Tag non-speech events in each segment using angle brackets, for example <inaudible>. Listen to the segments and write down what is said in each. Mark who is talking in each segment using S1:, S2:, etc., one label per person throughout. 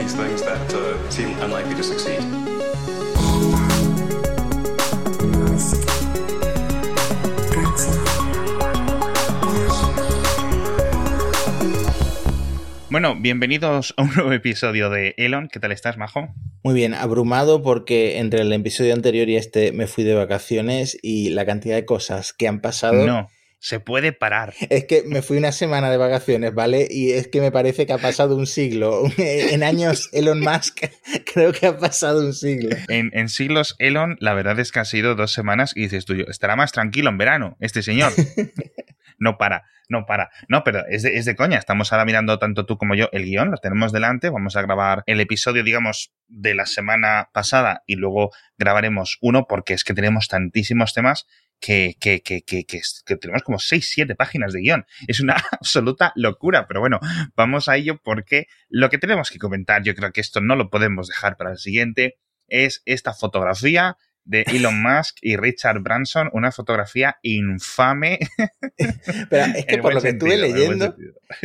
S1: these things that uh, seem unlikely to succeed.
S2: Bueno, bienvenidos a un nuevo episodio de Elon. ¿Qué tal estás, Majo?
S3: Muy bien, abrumado porque entre el episodio anterior y este me fui de vacaciones y la cantidad de cosas que han pasado.
S2: No, se puede parar.
S3: Es que me fui una semana de vacaciones, ¿vale? Y es que me parece que ha pasado un siglo. <laughs> En años Elon Musk creo que ha pasado un siglo.
S2: En, en siglos Elon, la verdad es que han sido dos semanas y dices tú, estará más tranquilo en verano este señor. <laughs> no para, no para. No, pero es de, es de coña. Estamos ahora mirando tanto tú como yo el guion, lo tenemos delante. Vamos a grabar el episodio, digamos, de la semana pasada y luego grabaremos uno porque es que tenemos tantísimos temas que, que, que, que, tenemos como 6, 7 páginas de guion. Es una <laughs> absoluta locura, pero bueno, vamos a ello porque lo que tenemos que comentar, yo creo que esto no lo podemos dejar para el siguiente, es esta fotografía de Elon Musk y Richard Branson, una fotografía infame.
S3: Pero es que por lo que estuve leyendo,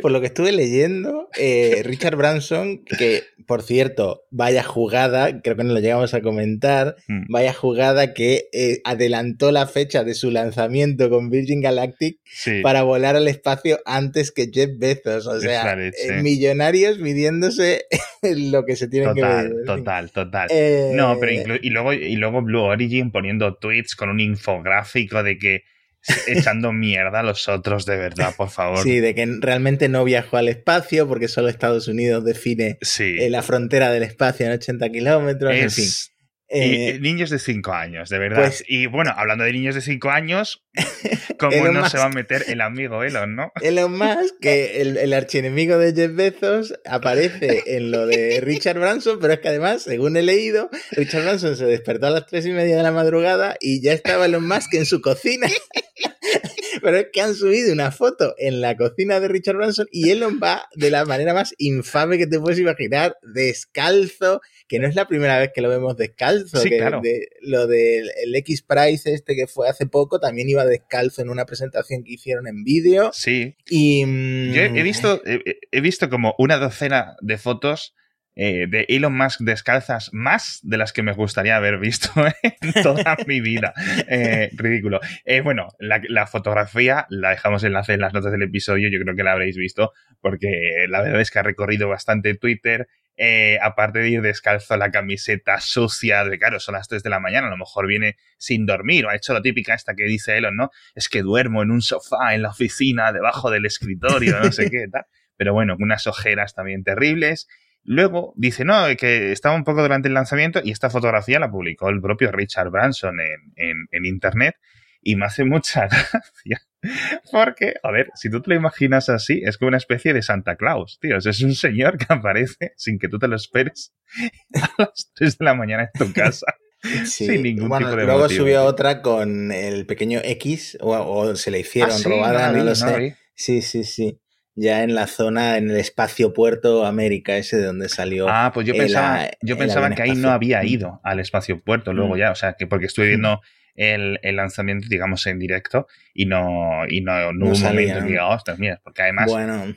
S3: por lo que estuve leyendo, eh, Richard Branson, que por cierto, vaya jugada, creo que no lo llegamos a comentar, mm. vaya jugada que eh, adelantó la fecha de su lanzamiento con Virgin Galactic para volar al espacio antes que Jeff Bezos. O sea, eh, millonarios midiéndose <laughs> lo que se tiene
S2: que
S3: ver.
S2: Total, total. No, pero y luego, y luego Blue Origin poniendo tweets con un infográfico de que <laughs> echando mierda a los otros, de verdad, por favor.
S3: Sí, de que realmente no viajó al espacio porque solo Estados Unidos define eh, la frontera del espacio en 80 kilómetros, en fin.
S2: Eh, niños de 5 años, de verdad. Pues y bueno, hablando de niños de 5 años, <laughs> ¿cómo no se va a meter el amigo Elon, no? <laughs>
S3: Elon Musk, que el, el, archienemigo de Jeff Bezos, aparece <laughs> en lo de Richard Branson, pero es que además, según he leído, Richard Branson se despertó a las 3 y media de la madrugada y ya estaba Elon Musk en su cocina. Pero es que han subido una foto en la cocina de Richard Branson y Elon va de la manera más infame que te puedes imaginar, descalzo, que no es la primera vez que lo vemos descalzo.
S2: Sí, claro.
S3: lo del X Prize este que fue hace poco también iba descalzo en una presentación que hicieron en vídeo.
S2: Sí.
S3: Y
S2: yo he visto, he visto como una docena de fotos eh, de Elon Musk descalzas más de las que me gustaría haber visto <laughs> en toda <laughs> mi vida. Eh, ridículo. Eh, bueno, la, la, fotografía la dejamos enlace en las notas del episodio, yo creo que la habréis visto, porque la verdad es que ha recorrido bastante Twitter. Eh, aparte de ir descalzo a la camiseta sucia, de claro, son las 3 de la mañana, a lo mejor viene sin dormir, o ha hecho la típica esta que dice Elon, ¿no? Es que duermo en un sofá en la oficina, debajo del escritorio, no sé qué, tal. Pero bueno, unas ojeras también terribles. Luego dice, no, que estaba un poco durante el lanzamiento y esta fotografía la publicó el propio Richard Branson en, en, en Internet y me hace mucha <laughs> gracia. Porque, a ver, si tú te lo imaginas así, es como una especie de Santa Claus, tío. Es un señor que aparece sin que tú te lo esperes a las 3 de la mañana en tu casa. <laughs> Sin ningún tipo de
S3: Luego subió otra con el pequeño X, o, se le hicieron
S2: ah,
S3: robada, no, lo sé. Sí, sí, sí ya en la zona, en el espacio Puerto América, ese de donde salió.
S2: Ah, pues yo pensaba, yo pensaba que ahí no había ido al espacio Puerto luego mm. ya, o sea, que porque estuve viendo el, el, lanzamiento, digamos, en directo y no, y no, no, hubo un momento que diga, ostras, mira, porque además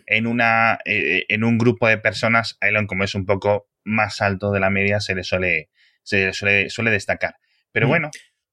S2: en, una, eh, en un grupo de personas, Elon, como es un poco más alto de la media, se le suele, se suele, suele destacar. Pero mm. bueno,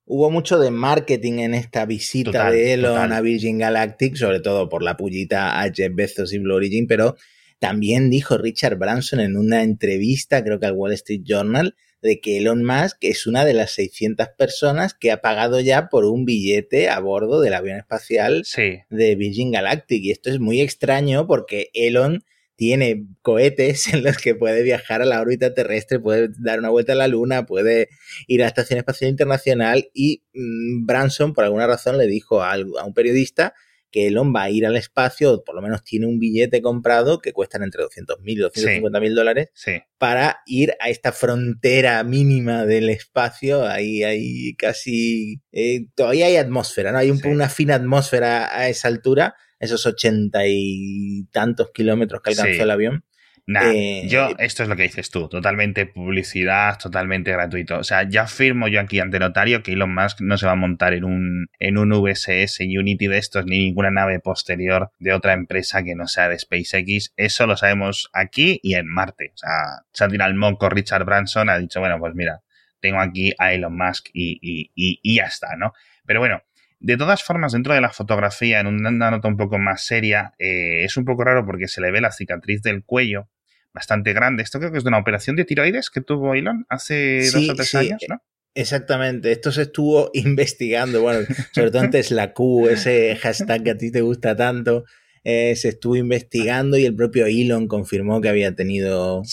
S3: Hubo mucho de marketing en esta visita de Elon a Virgin Galactic, sobre todo por la pullita a Jeff Bezos y Blue Origin, pero también dijo Richard Branson en una entrevista, creo que al Wall Street Journal, de que Elon Musk es una de las 600 personas que ha pagado ya por un billete a bordo del avión espacial de Virgin Galactic. Y esto es muy extraño porque Elon tiene cohetes <laughs> en los que puede viajar a la órbita terrestre, puede dar una vuelta a la Luna, puede ir a la Estación Espacial Internacional y mm, Branson por alguna razón le dijo a, un periodista que Elon va a ir al espacio, o por lo menos tiene un billete comprado que cuestan entre 200 mil y 250 mil dólares, para ir a esta frontera mínima del espacio. Ahí hay casi. Eh, todavía hay atmósfera, ¿no? Hay una fina atmósfera a esa altura esos ochenta y tantos kilómetros que alcanzó el avión.
S2: Eh, yo, esto es lo que dices tú, totalmente publicidad, totalmente gratuito. O sea, ya firmo yo aquí ante notario que Elon Musk no se va a montar en un, en un VSS Unity de estos ni ninguna nave posterior de otra empresa que no sea de SpaceX. Eso lo sabemos aquí y en Marte. O sea, se ha tirado el moco Richard Branson, ha dicho, bueno, pues mira, tengo aquí a Elon Musk y, y, y, ya está, ¿no? Pero bueno, de todas formas, dentro de la fotografía, en una nota un poco más seria, eh, es un poco raro porque se le ve la cicatriz del cuello bastante grande. Esto creo que es de una operación de tiroides que tuvo Elon hace dos o tres años, ¿no?
S3: Exactamente, esto se estuvo <laughs> investigando, bueno, sobre todo antes la Q, ese hashtag que a ti te gusta tanto, eh, se estuvo investigando y el propio Elon confirmó que había tenido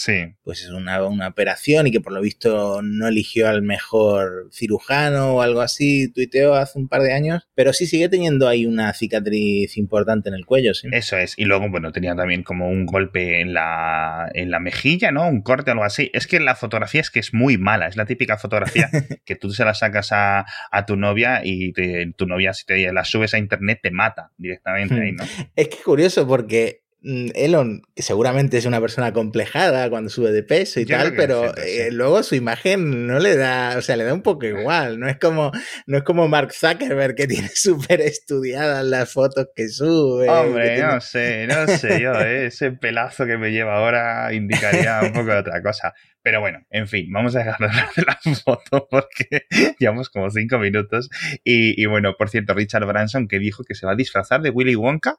S3: pues una, una, operación y que por lo visto no eligió al mejor cirujano o algo así, tuiteó hace un par de años, pero sí sigue teniendo ahí una cicatriz importante en el cuello, sí.
S2: Eso es, y luego, bueno, tenía también como un golpe en la, en la mejilla, ¿no? Un corte, algo así. Es que la fotografía es que es muy mala, es la típica fotografía <laughs> que tú se la sacas a, tu novia y tu novia si te la subes a internet te mata directamente ahí, ¿no?
S3: Es que curioso porque mm, Elon seguramente es una persona complejada cuando sube de peso y tal, pero eh, luego su imagen no le da, o sea, le da un poco igual. No es como, no es como Mark Zuckerberg que <laughs> tiene súper estudiadas las fotos que sube.
S2: Hombre, no sé, no sé yo, ¿eh? <laughs> ese pelazo que me lleva ahora indicaría un poco de otra cosa. Pero bueno, en fin, vamos a dejar de la foto porque <laughs> llevamos como cinco minutos. Y, y bueno, por cierto, Richard Branson que dijo que se va a disfrazar de Willy Wonka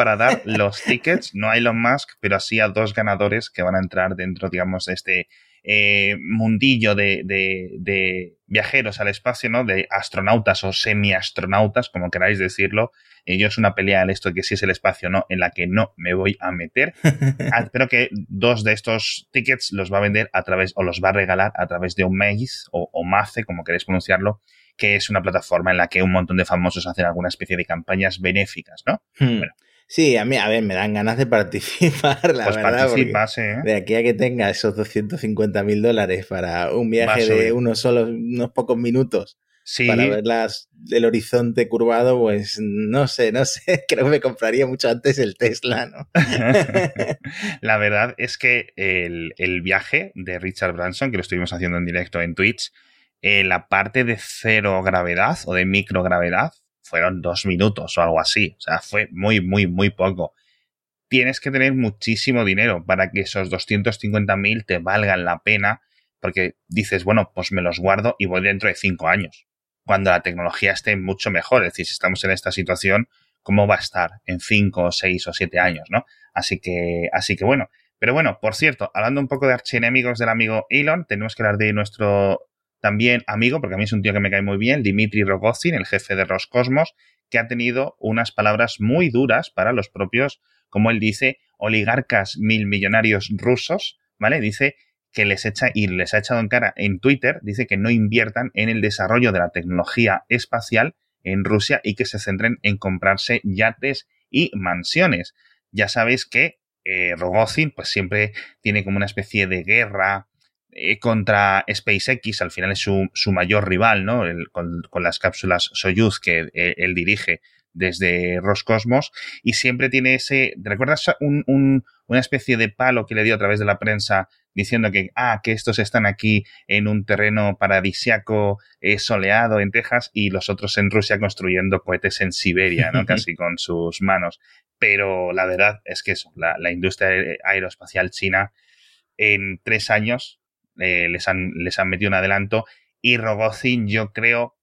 S2: para dar los tickets, no a Elon Musk, pero así a dos ganadores que van a entrar dentro, digamos, de este eh, mundillo de, de, viajeros al espacio, ¿no? De astronautas o semi-astronautas, como queráis decirlo. yo es una pelea en esto que si es el espacio no, en la que no me voy a meter. <laughs> Ah, pero que dos de estos tickets los va a vender a través, o los va a regalar a través de un Maze o, o Mace, como queréis pronunciarlo, que es una plataforma en la que un montón de famosos hacen alguna especie de campañas benéficas, ¿no?
S3: Hmm. Sí, a mí, a ver, me dan ganas de participar, la pues verdad. ¿eh? De aquí a que tenga esos 250 mil dólares para un viaje de unos solo, unos pocos minutos para ver las, el horizonte curvado, pues no sé, no sé, <laughs> creo que me compraría mucho antes el Tesla, ¿no? <laughs>
S2: la verdad es que el, el viaje de Richard Branson, que lo estuvimos haciendo en directo en Twitch, eh, la parte de cero gravedad o de microgravedad fueron dos minutos o algo así. O sea, fue muy, muy, muy poco. Tienes que tener muchísimo dinero para que esos 250.000 te valgan la pena, porque dices, bueno, pues me los guardo y voy dentro de cinco años, cuando la tecnología esté mucho mejor. Es decir, si estamos en esta situación, ¿cómo va a estar en cinco, seis o siete años, no? Así que, así que bueno. Pero bueno, por cierto, hablando un poco de archienemigos del amigo Elon, tenemos que hablar de nuestro también amigo, porque a mí es un tío que me cae muy bien, Dimitri Rogozin, el jefe de Roscosmos, que ha tenido unas palabras muy duras para los propios, como él dice, oligarcas mil millonarios rusos, ¿vale? Dice que les echa y les ha echado en cara en Twitter, dice que no inviertan en el desarrollo de la tecnología espacial en Rusia y que se centren en comprarse yates y mansiones. Ya sabéis que eh, Rogozin pues siempre tiene como una especie de guerra contra SpaceX, al final es su, su mayor rival, ¿no? con, las cápsulas Soyuz que eh, él dirige desde Roscosmos y siempre tiene ese, ¿recuerdas un, un, una especie de palo que le dio a través de la prensa diciendo que, ah, que estos están aquí en un terreno paradisiaco eh, soleado en Texas y los otros en Rusia construyendo cohetes en Siberia, ¿no? <laughs> Casi con sus manos. Pero la verdad es que eso, la, la industria aeroespacial china en tres años eh, les, han, les han metido un adelanto y Rogozin yo creo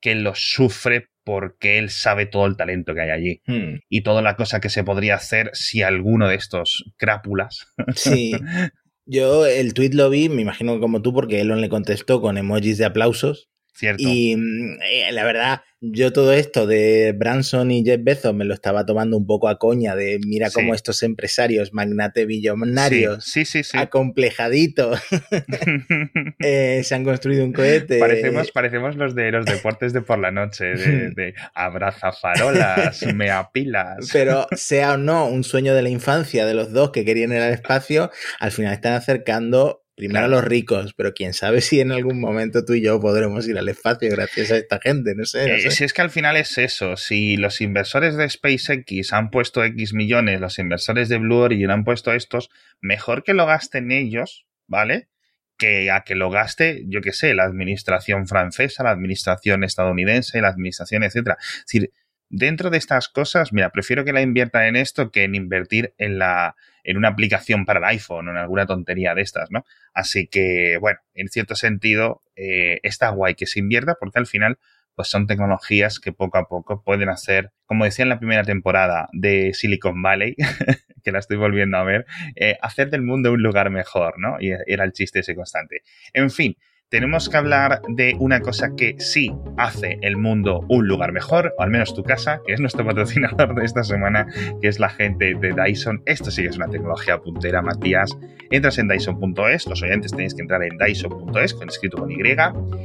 S2: que lo sufre porque él sabe todo el talento que hay allí hmm. y toda la cosa que se podría hacer si alguno de estos crápulas.
S3: Sí. <laughs> Yo el tweet lo vi, me imagino como tú, porque Elon le contestó con emojis de aplausos.
S2: Cierto.
S3: Y mm, eh, la verdad, yo todo esto de Branson y Jeff Bezos me lo estaba tomando un poco a coña de mira cómo estos empresarios magnate billonarios
S2: sí, sí,
S3: acomplejaditos <laughs> <laughs> eh, se han construido un cohete.
S2: Parecemos, parecemos los de los deportes de por la noche, de, de <laughs> abrazafarolas, meapilas.
S3: Pero sea o no un sueño de la infancia de los dos que querían ir al espacio, al final están acercando Primero los ricos, pero quién sabe si en algún momento tú y yo podremos ir al espacio gracias a esta gente, no sé.
S2: Eh, si es que al final es eso, si los inversores de SpaceX han puesto X millones, los inversores de Blue Origin han puesto estos, mejor que lo gasten ellos, ¿vale? Que a que lo gaste, yo qué sé, la administración francesa, la administración estadounidense, la administración, etcétera. Es decir, dentro de estas cosas, mira, prefiero que la inviertan en esto que en invertir en la en una aplicación para el iPhone o en alguna tontería de estas, ¿no? Así que, bueno, en cierto sentido, eh, está guay que se invierta porque al final, pues son tecnologías que poco a poco pueden hacer, como decía en la primera temporada de Silicon Valley, <laughs> que la estoy volviendo a ver, eh, hacer del mundo un lugar mejor, ¿no? Y era el chiste ese constante. En fin, tenemos que hablar de una cosa que sí hace el mundo un lugar mejor, o al menos tu casa, que es nuestro patrocinador de esta semana, que es la gente de Dyson. Esto sí que es una tecnología puntera, Matías. Entras en Dyson.es, los oyentes tenéis que entrar en Dyson.es, con escrito con Y,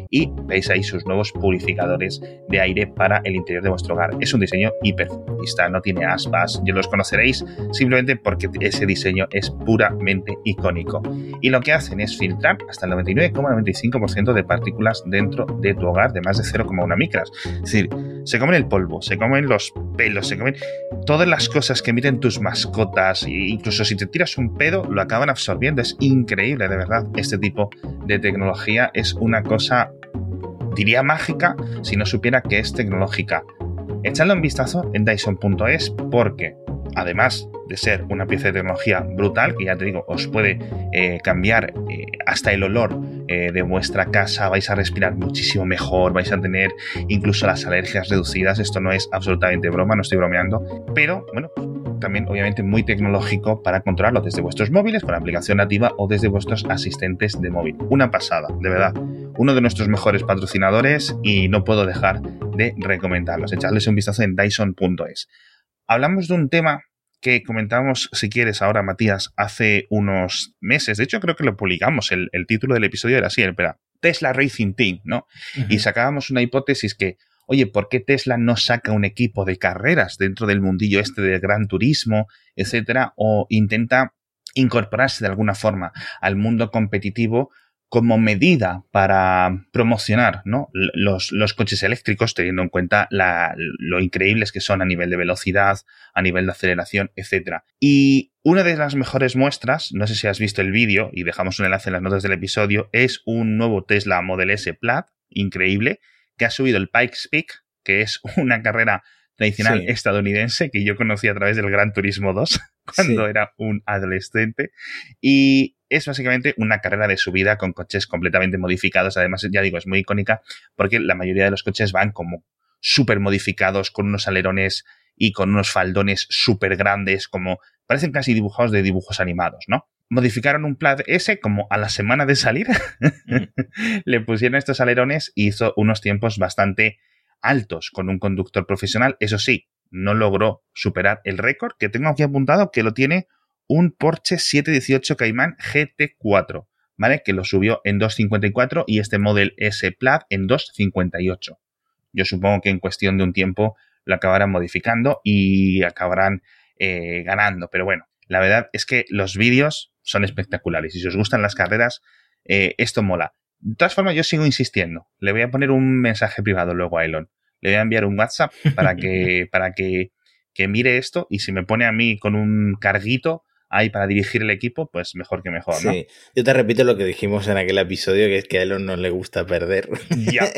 S2: y veis ahí sus nuevos purificadores de aire para el interior de vuestro hogar. Es un diseño hiper no tiene aspas, ya los conoceréis simplemente porque ese diseño es puramente icónico. Y lo que hacen es filtrar hasta el 99,95 de partículas dentro de tu hogar de más de 0,1 micras. Es decir, se comen el polvo, se comen los pelos, se comen todas las cosas que emiten tus mascotas, e incluso si te tiras un pedo, lo acaban absorbiendo. Es increíble, de verdad. Este tipo de tecnología es una cosa, diría mágica, si no supiera que es tecnológica. Echadle un vistazo en Dyson.es porque, además de ser una pieza de tecnología brutal, que ya te digo, os puede eh, cambiar eh, hasta el olor eh, de vuestra casa, vais a respirar muchísimo mejor, vais a tener incluso las alergias reducidas, esto no es absolutamente broma, no estoy bromeando, pero bueno, también obviamente muy tecnológico para controlarlo desde vuestros móviles con aplicación nativa o desde vuestros asistentes de móvil. Una pasada, de verdad. Uno de nuestros mejores patrocinadores y no puedo dejar de recomendarlos. Echadles un vistazo en dyson.es. Hablamos de un tema que comentamos, si quieres, ahora, Matías, hace unos meses. De hecho, creo que lo publicamos. El, título del episodio era así, era Tesla Racing Team, ¿no? Y sacábamos una hipótesis que, oye, ¿por qué Tesla no saca un equipo de carreras dentro del mundillo este del gran turismo, etcétera? O intenta incorporarse de alguna forma al mundo competitivo como medida para promocionar ¿no? los, los, coches eléctricos, teniendo en cuenta la, lo increíbles que son a nivel de velocidad, a nivel de aceleración, etc. Y una de las mejores muestras, no sé si has visto el vídeo y dejamos un enlace en las notas del episodio, es un nuevo Tesla Model S Plaid, increíble, que ha subido el Pikes Peak, que es <laughs> una carrera tradicional estadounidense que yo conocí a través del Gran Turismo 2 <laughs> cuando era un adolescente. Y es básicamente una carrera de subida con coches completamente modificados. Además, ya digo, es muy icónica porque la mayoría de los coches van como súper modificados con unos alerones y con unos faldones súper grandes, como parecen casi dibujados de dibujos animados, ¿no? Modificaron un Plaid S como a la semana de salir, mm. <laughs> le pusieron estos alerones y hizo unos tiempos bastante altos con un conductor profesional. Eso sí, no logró superar el récord que tengo aquí apuntado que lo tiene un Porsche 718 Cayman GT4, ¿vale? Que lo subió en 2.54 y este Model S Plaid en 2.58. Yo supongo que en cuestión de un tiempo lo acabarán modificando y acabarán eh, ganando. Pero bueno, la verdad es que los vídeos son espectaculares y si os gustan las carreras, eh, esto mola. De todas formas, yo sigo insistiendo. Le voy a poner un mensaje privado luego a Elon. Le voy a enviar un WhatsApp para que, <laughs> para que, que mire esto y si me pone a mí con un carguito hay para dirigir el equipo, pues mejor que mejor, ¿no? Sí,
S3: yo te repito lo que dijimos en aquel episodio, que es que a Elon no le gusta perder. Ya. <laughs>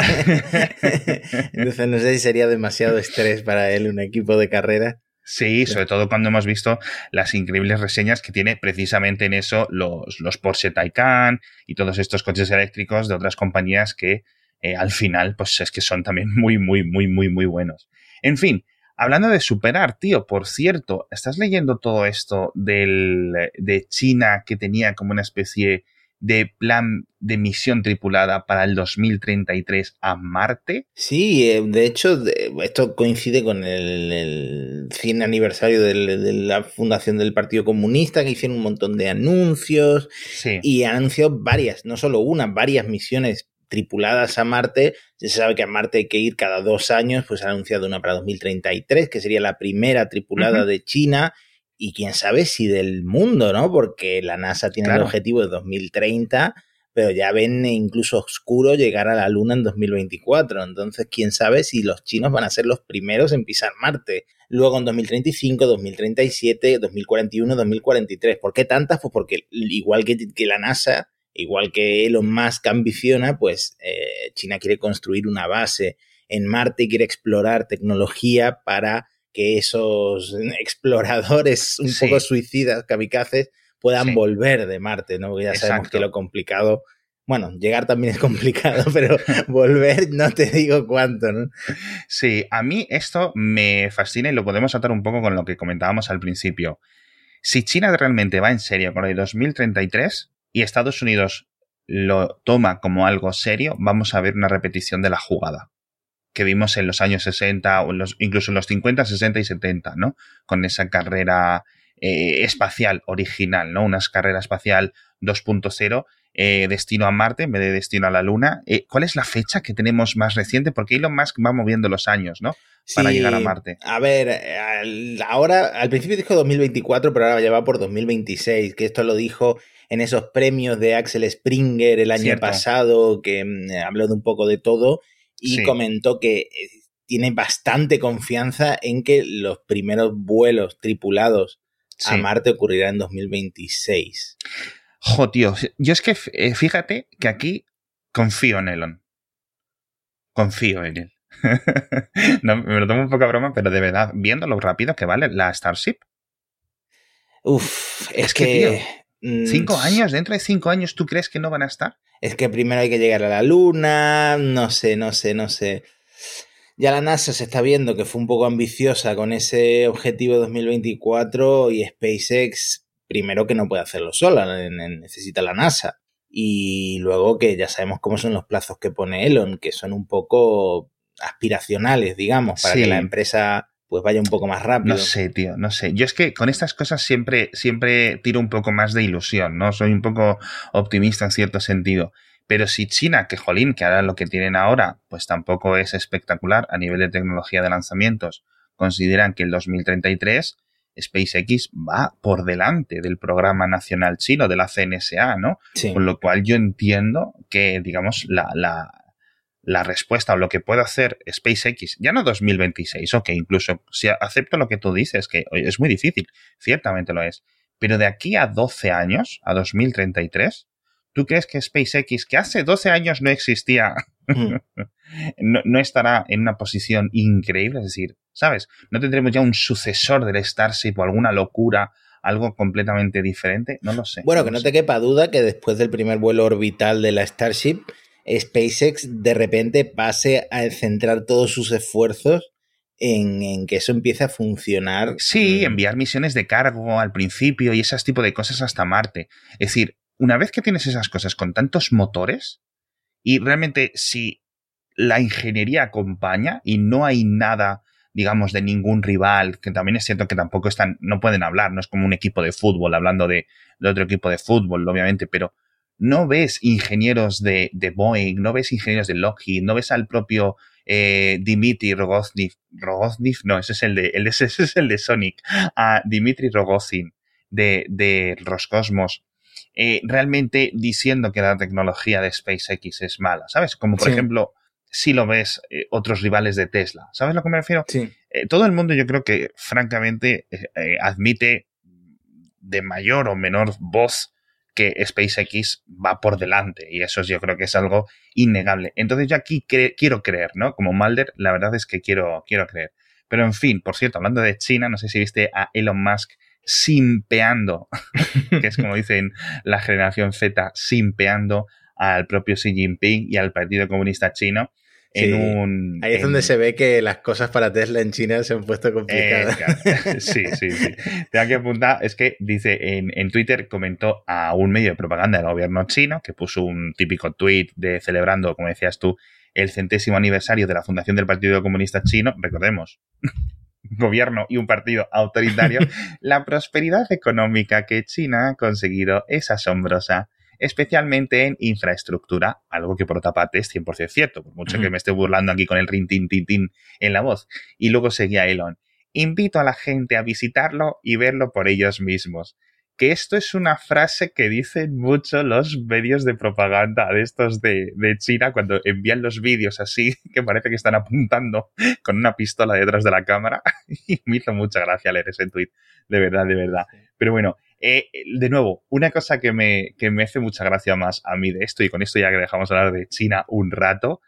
S3: Entonces no sé si sería demasiado estrés para él un equipo de carrera.
S2: Sí, sobre todo cuando hemos visto las increíbles reseñas que tiene precisamente en eso los, los Porsche Taycan y todos estos coches eléctricos de otras compañías que eh, al final, pues es que son también muy, muy, muy, muy, muy buenos. En fin, Hablando de superar, tío, por cierto, ¿estás leyendo todo esto del, de China que tenía como una especie de plan de misión tripulada para el 2033 a Marte?
S3: Sí, eh, de hecho, esto coincide con el, 100 aniversario de la fundación del Partido Comunista, que hicieron un montón de anuncios y anunció varias, no solo una, varias misiones tripuladas a Marte. Se sabe que a Marte hay que ir cada dos años, pues ha anunciado una para 2033, que sería la primera tripulada de China. y quién sabe si del mundo, ¿no? Porque la NASA tiene el objetivo de 2030, pero ya ven incluso oscuro llegar a la Luna en 2024. Entonces, quién sabe si los chinos van a ser los primeros en pisar Marte. Luego en 2035, 2037, 2041, 2043. ¿Por qué tantas? Pues porque igual que, que la NASA, igual que Elon Musk ambiciona, pues eh, China quiere construir una base en Marte y quiere explorar tecnología para que esos <laughs> exploradores un poco suicidas, kamikazes, puedan volver de Marte, ¿no? Porque ya sabemos que lo complicado, bueno, llegar también es complicado, <laughs> pero volver no te digo cuánto, ¿no?
S2: Sí, a mí esto me fascina y lo podemos atar un poco con lo que comentábamos al principio. Si China realmente va en serio con el 2033 y Estados Unidos lo toma como algo serio, vamos a ver una repetición de la jugada que vimos en los años 60 o incluso en los 50, 60 y 70, ¿no? Con esa carrera eh, espacial original, ¿no? Una carrera espacial 2.0, eh, destino a Marte en vez de destino a la Luna. Eh, ¿Cuál es la fecha que tenemos más reciente? Porque Elon Musk va moviendo los años, ¿no? Para llegar a Marte.
S3: A ver, ahora, al principio dijo 2024, pero ahora ya va por 2026, que esto lo dijo en esos premios de Axel Springer el año pasado, que mm, habló de un poco de todo y comentó que tiene bastante confianza en que los primeros vuelos tripulados a Marte ocurrirán en 2026.
S2: Jo, tío, yo es que eh, fíjate que aquí confío en Elon. Confío en él. <laughs> me lo tomo un poco a broma, pero de verdad, viendo lo rápido que vale la Starship.
S3: Uf, es, que,
S2: mm, cinco años, dentro de cinco años, ¿tú crees que no van a estar?
S3: es que primero hay que llegar a la Luna, no sé, no sé, no sé. Ya la NASA se está viendo que fue un poco ambiciosa con ese objetivo 2024 y SpaceX, primero que no puede hacerlo sola, necesita la NASA. Y luego que ya sabemos cómo son los plazos que pone Elon, que son un poco aspiracionales, digamos, para que la empresa pues vaya un poco más rápido.
S2: No sé, tío, no sé. Yo es que con estas cosas siempre, siempre tiro un poco más de ilusión, ¿no? Soy un poco optimista en cierto sentido. Pero si China, que jolín, que ahora lo que tienen ahora, pues tampoco es espectacular a nivel de tecnología de lanzamientos, consideran que el 2033 SpaceX va por delante del programa nacional chino, de la CNSA, ¿no? Con lo cual yo entiendo que, digamos, la, la, la respuesta o lo que puede hacer SpaceX, ya no 2026, ok, incluso si acepto lo que tú dices, que es muy difícil, ciertamente lo es, pero de aquí a 12 años, a 2033, ¿tú crees que SpaceX, que hace 12 años no existía, mm. <laughs> no, estará en una posición increíble? Es decir, ¿sabes? ¿No tendremos ya un sucesor del Starship o alguna locura? algo completamente diferente, no lo sé.
S3: Bueno, que no te quepa duda que después del primer vuelo orbital de la Starship, SpaceX de repente pase a centrar todos sus esfuerzos en, que eso empiece a funcionar.
S2: Sí, mm. enviar misiones de cargo al principio y ese tipo de cosas hasta Marte. Es decir, una vez que tienes esas cosas con tantos motores, y realmente si la ingeniería acompaña y no hay nada, digamos, de ningún rival, que también es cierto que tampoco están, no pueden hablar, no es como un equipo de fútbol hablando de, otro equipo de fútbol, obviamente, pero no ves ingenieros de, Boeing, no ves ingenieros de Lockheed, no ves al propio eh, Dimitri Rogozin, no, ese es el de, <laughs> ese es el de Sonic, a Dimitri Rogozin de Roscosmos, eh, realmente diciendo que la tecnología de SpaceX es mala, ¿sabes? Como por ejemplo, si lo ves eh, otros rivales de Tesla, ¿sabes a lo que me refiero?
S3: Sí.
S2: Eh, todo el mundo yo creo que francamente admite de mayor o menor voz que SpaceX va por delante y eso yo creo que es algo innegable. Entonces yo aquí quiero creer, ¿no? Como Mulder, la verdad es que quiero, quiero creer. Pero en fin, por cierto, hablando de China, no sé si viste a Elon Musk simpeando, <laughs> que es como dicen la generación Z, simpeando al propio Xi Jinping y al Partido Comunista Chino
S3: Ahí es donde se ve que las cosas para Tesla en China se han puesto complicadas. <laughs>
S2: sí, sí, sí. Tengo que apuntar, es que dice, en, en, Twitter comentó a un medio de propaganda del gobierno chino que puso un típico tweet de celebrando, como decías tú, el centésimo aniversario de la fundación del Partido Comunista Chino, recordemos, gobierno y un partido autoritario, <laughs> la prosperidad económica que China ha conseguido es asombrosa especialmente en infraestructura, algo que por otra parte es 100% cierto, por mucho que me esté burlando aquí con el rin tin tin tin en la voz. Y luego seguía Elon. invito a la gente a visitarlo y verlo por ellos mismos que esto es una frase que dicen mucho los medios de propaganda de estos de, China cuando envían los vídeos así, <laughs> que parece que están apuntando con una pistola detrás de la cámara. <laughs> Y me hizo mucha gracia leer ese tweet, de verdad, de verdad. Pero bueno, eh, de nuevo, una cosa que me, que me hace mucha gracia más a mí de esto, y con esto ya que dejamos hablar de China un rato,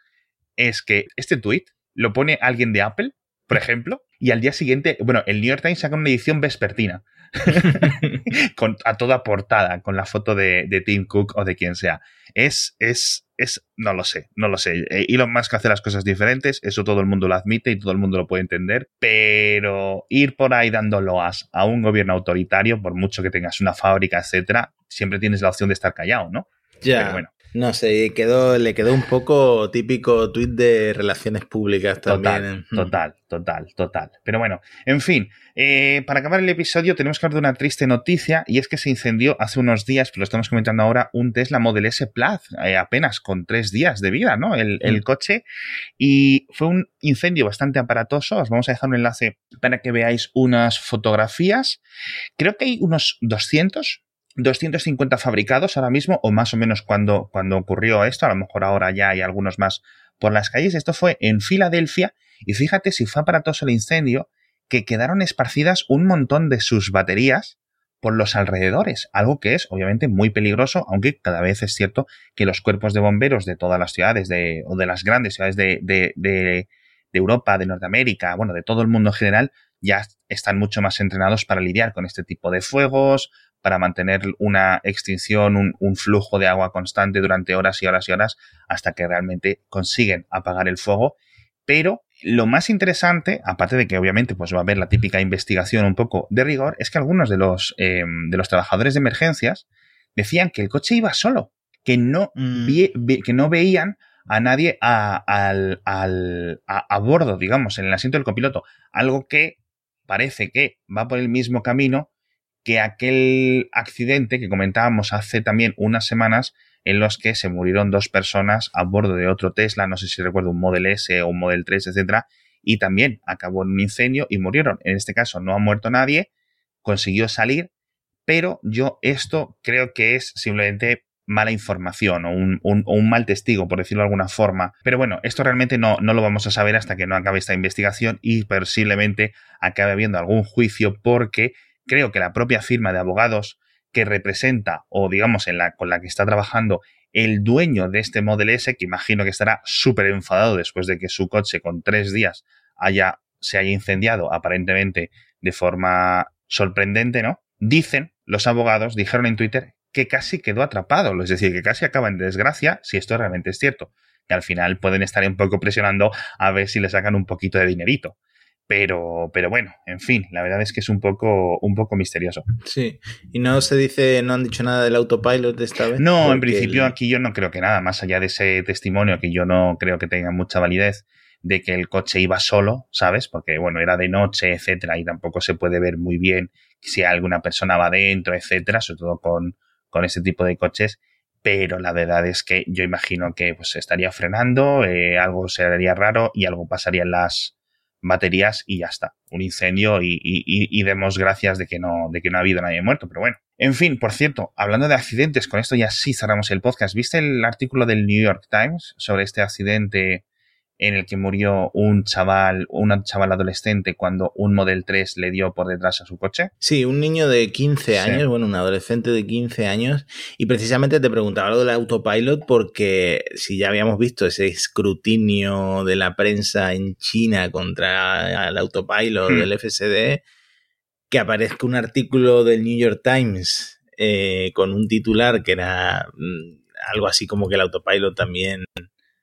S2: es que este tweet lo pone alguien de Apple, por ejemplo, y al día siguiente, bueno, el New York Times saca una edición vespertina <laughs> con, a toda portada, con la foto de, Tim Cook o de quien sea. Es, es, es, no lo sé, no lo sé. Eh, Elon Musk hace las cosas diferentes, eso todo el mundo lo admite y todo el mundo lo puede entender, pero ir por ahí dando loas a un gobierno autoritario, por mucho que tengas una fábrica, etcétera, siempre tienes la opción de estar callado, ¿no?
S3: Ya. bueno. No sé, quedó, le quedó un poco típico tuit de relaciones públicas también.
S2: Total, total, total, Pero bueno, en fin, eh, para acabar el episodio tenemos que hablar de una triste noticia y es que se incendió hace unos días, pero lo estamos comentando ahora, un Tesla Model S Plaid, eh, apenas con tres días de vida, ¿no? El, el, mm. coche. Y fue un incendio bastante aparatoso. Os vamos a dejar un enlace para que veáis unas fotografías. Creo que hay unos 200 250 fabricados ahora mismo, o más o menos cuando, cuando ocurrió esto, a lo mejor ahora ya hay algunos más por las calles. Esto fue en Filadelfia, y fíjate si fue aparatoso el incendio, que quedaron esparcidas un montón de sus baterías por los alrededores, algo que es obviamente muy peligroso, aunque cada vez es cierto que los cuerpos de bomberos de todas las ciudades de, o de las grandes ciudades de, de, de, Europa, de Norteamérica, bueno, de todo el mundo en general, ya están mucho más entrenados para lidiar con este tipo de fuegos, para mantener una extinción, un, flujo de agua constante durante horas y horas y horas hasta que realmente consiguen apagar el fuego. Pero lo más interesante, aparte de que obviamente pues va a haber la típica investigación un poco de rigor, es que algunos de los, em, de los trabajadores de emergencias decían que el coche iba solo, que no, mm. que no veían a nadie a, a, bordo, digamos, en el asiento del copiloto. Algo que parece que va por el mismo camino que aquel accidente que comentábamos hace también unas semanas en los que se murieron dos personas a bordo de otro Tesla, no sé si recuerdo un Model S o un Model 3, etcétera, y también acabó en un incendio y murieron. En este caso no ha muerto nadie, consiguió salir, pero yo esto creo que es simplemente mala información o un, mal testigo, por decirlo de alguna forma. Pero bueno, esto realmente no, no lo vamos a saber hasta que no acabe esta investigación y posiblemente acabe habiendo algún juicio porque creo que la propia firma de abogados que representa o digamos en la, con la que está trabajando el dueño de este Model S, que imagino que estará súper enfadado después de que su coche con tres días haya, se haya incendiado aparentemente de forma sorprendente, ¿no? Dicen los abogados, dijeron en Twitter que casi quedó atrapado, es decir, que casi acaba en desgracia si esto realmente es cierto. Y al final pueden estar un poco presionando a ver si le sacan un poquito de dinerito. Pero, pero bueno, en fin, la verdad es que es un poco, un poco misterioso.
S3: Sí, y no se dice, no han dicho nada del autopilot de esta vez.
S2: No, en principio aquí yo no creo que nada, más allá de ese testimonio que yo no creo que tenga mucha validez de que el coche iba solo, ¿sabes? Porque bueno, era de noche, etcétera, y tampoco se puede ver muy bien si alguna persona va dentro, etcétera, sobre todo con, con este tipo de coches. Pero la verdad es que yo imagino que pues estaría frenando, eh, algo sería raro y algo pasaría en las, baterías y ya está. Un incendio y, demos gracias de que, no, de que no ha habido nadie muerto, pero bueno. En fin, por cierto, hablando de accidentes, con esto ya sí cerramos el podcast. ¿Viste el artículo del New York Times sobre este accidente en el que murió un chaval, un chaval adolescente cuando un Model 3 le dio por detrás a su coche.
S3: Sí, un niño de 15 años, bueno, un adolescente de 15 años, y precisamente te preguntaba lo del autopilot porque si ya habíamos visto ese escrutinio de la prensa en China contra el autopilot hmm. del FSD, que aparezca un artículo del New York Times eh, con un titular que era mm, algo así como que el autopilot también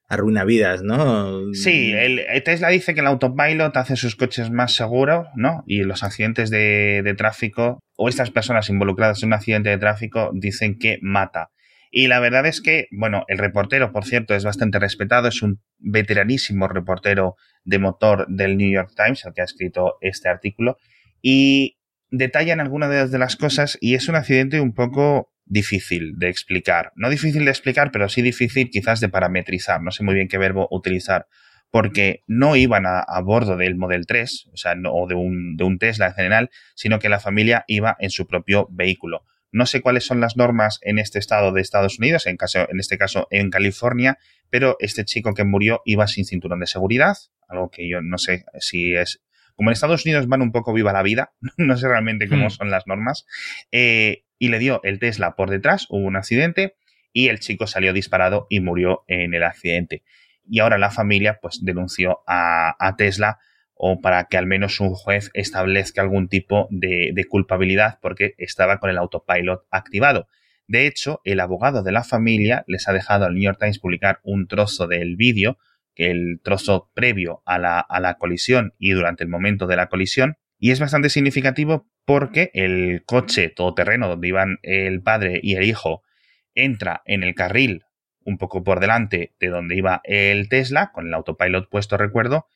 S3: arruina vidas, ¿no?
S2: Sí, el, Tesla dice que el autopilot hace sus coches más seguros, ¿no? Y los accidentes de, tráfico o estas personas involucradas en un accidente de tráfico dicen que mata. Y la verdad es que, bueno, el reportero, por cierto, es bastante respetado, es un veteranísimo reportero de motor del New York Times, el que ha escrito este artículo, y detallan algunas de las cosas y es un accidente un poco difícil de explicar. No difícil de explicar, pero sí difícil quizás de parametrizar. No sé muy bien qué verbo utilizar. porque no iban a, bordo del Model 3, o sea, no, de un, de un Tesla en general, sino que la familia iba en su propio vehículo. No sé cuáles son las normas en este estado de Estados Unidos, en, caso, en este caso en California, pero este chico que murió iba sin cinturón de seguridad, algo que yo no sé si es... Como en Estados Unidos van un poco viva la vida, <laughs> no sé realmente cómo hmm. son las normas, eh, y le dio el Tesla por detrás, hubo un accidente y el chico salió disparado y murió en el accidente y ahora la familia pues denunció a, Tesla o para que al menos un juez establezca algún tipo de, de, culpabilidad porque estaba con el autopilot activado. De hecho, el abogado de la familia les ha dejado al New York Times publicar un trozo del vídeo, el trozo previo a la, a la colisión y durante el momento de la colisión, y es bastante significativo porque el coche todoterreno donde iban el padre y el hijo entra en el carril un poco por delante de donde iba el Tesla, con el autopilot puesto, recuerdo,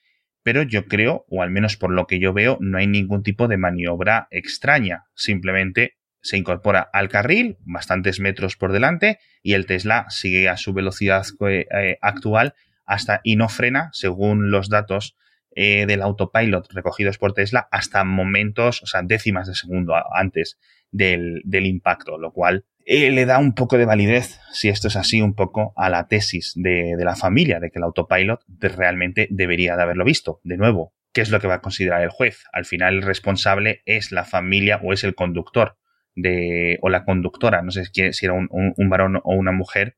S2: pero yo creo, o al menos por lo que yo veo, no hay ningún tipo de maniobra extraña. Simplemente se incorpora al carril, bastantes metros por delante, y el Tesla sigue a su velocidad eh, actual hasta y no frena, según los datos eh, del autopilot recogidos por Tesla, hasta momentos, o sea, décimas de segundo antes del, del impacto, lo cual eh, le da un poco de validez, si esto es así, un poco a la tesis de, la familia, de que el autopilot realmente debería de haberlo visto. De nuevo, ¿qué es lo que va a considerar el juez? Al final el responsable es la familia o es el conductor de, o la conductora, no sé si era un, varón o una mujer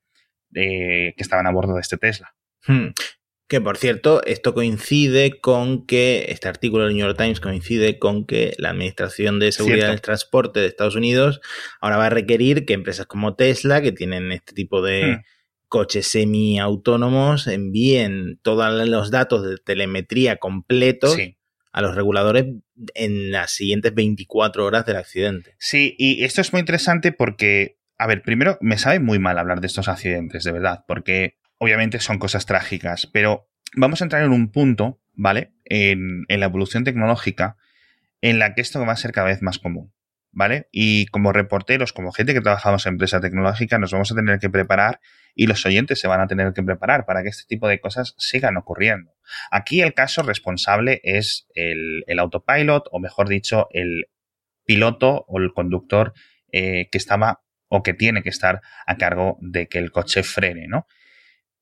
S2: eh, que estaban a bordo de este Tesla.
S3: Hmm. Que por cierto, esto coincide con que, este artículo del New York Times coincide con que la Administración de Seguridad del Transporte de Estados Unidos ahora va a requerir que empresas como Tesla, que tienen este tipo de hmm. coches semiautónomos, envíen todos los datos de telemetría completos a los reguladores en las siguientes 24 horas del accidente.
S2: Sí, y esto es muy interesante porque, a ver, primero me sabe muy mal hablar de estos accidentes, de verdad, porque obviamente son cosas trágicas, pero vamos a entrar en un punto, ¿vale? En, la evolución tecnológica en la que esto va a ser cada vez más común, ¿vale? Y como reporteros, como gente que trabajamos en empresa tecnológica, nos vamos a tener que preparar y los oyentes se van a tener que preparar para que este tipo de cosas sigan ocurriendo. Aquí el caso responsable es el, autopilot, o mejor dicho, el piloto o el conductor eh, que estaba o que tiene que estar a cargo de que el coche frene, ¿no?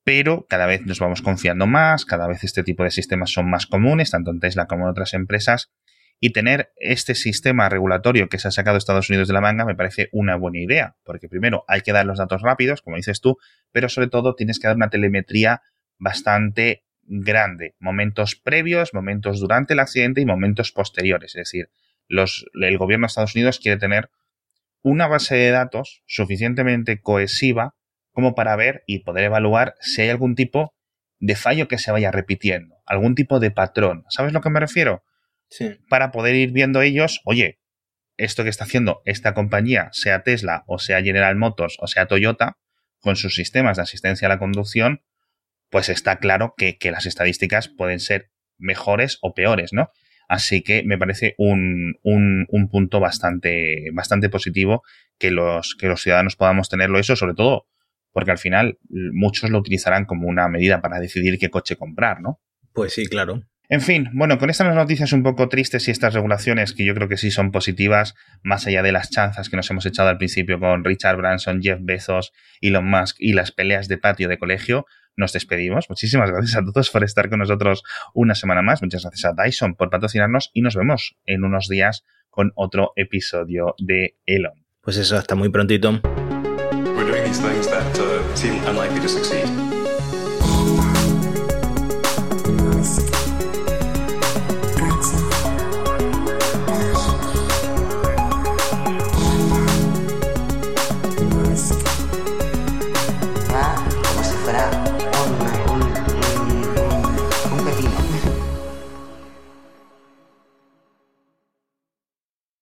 S2: Pero cada vez nos vamos confiando más, cada vez este tipo de sistemas son más comunes, tanto en Tesla como en otras empresas, y tener este sistema regulatorio que se ha sacado Estados Unidos de la manga me parece una buena idea, porque primero hay que dar los datos rápidos, como dices tú, pero sobre todo tienes que dar una telemetría bastante grande, momentos previos, momentos durante el accidente y momentos posteriores, es decir, el gobierno de Estados Unidos quiere tener una base de datos suficientemente cohesiva como para ver y poder evaluar si hay algún tipo de fallo que se vaya repitiendo, algún tipo de patrón. ¿Sabes a lo que me refiero?
S3: Sí.
S2: Para poder ir viendo ellos, oye, esto que está haciendo esta compañía, sea Tesla o sea General Motors o sea Toyota, con sus sistemas de asistencia a la conducción, pues está claro que, las estadísticas pueden ser mejores o peores, ¿no? Así que me parece un, un, un punto bastante, bastante positivo que los, que los ciudadanos podamos tenerlo eso, sobre todo porque al final muchos lo utilizarán como una medida para decidir qué coche comprar, ¿no?
S3: Pues sí, claro.
S2: En fin, bueno, con estas noticias un poco tristes y estas regulaciones que yo creo que sí son positivas, más allá de las chanzas que nos hemos echado al principio con Richard Branson, Jeff Bezos, Elon Musk y las peleas de patio de colegio, nos despedimos. Muchísimas gracias a todos por estar con nosotros una semana más. Muchas gracias a Dyson por patrocinarnos y nos vemos en unos días con otro episodio de Elon.
S3: Pues eso, hasta muy prontito.
S1: These things that uh, seem unlikely to succeed.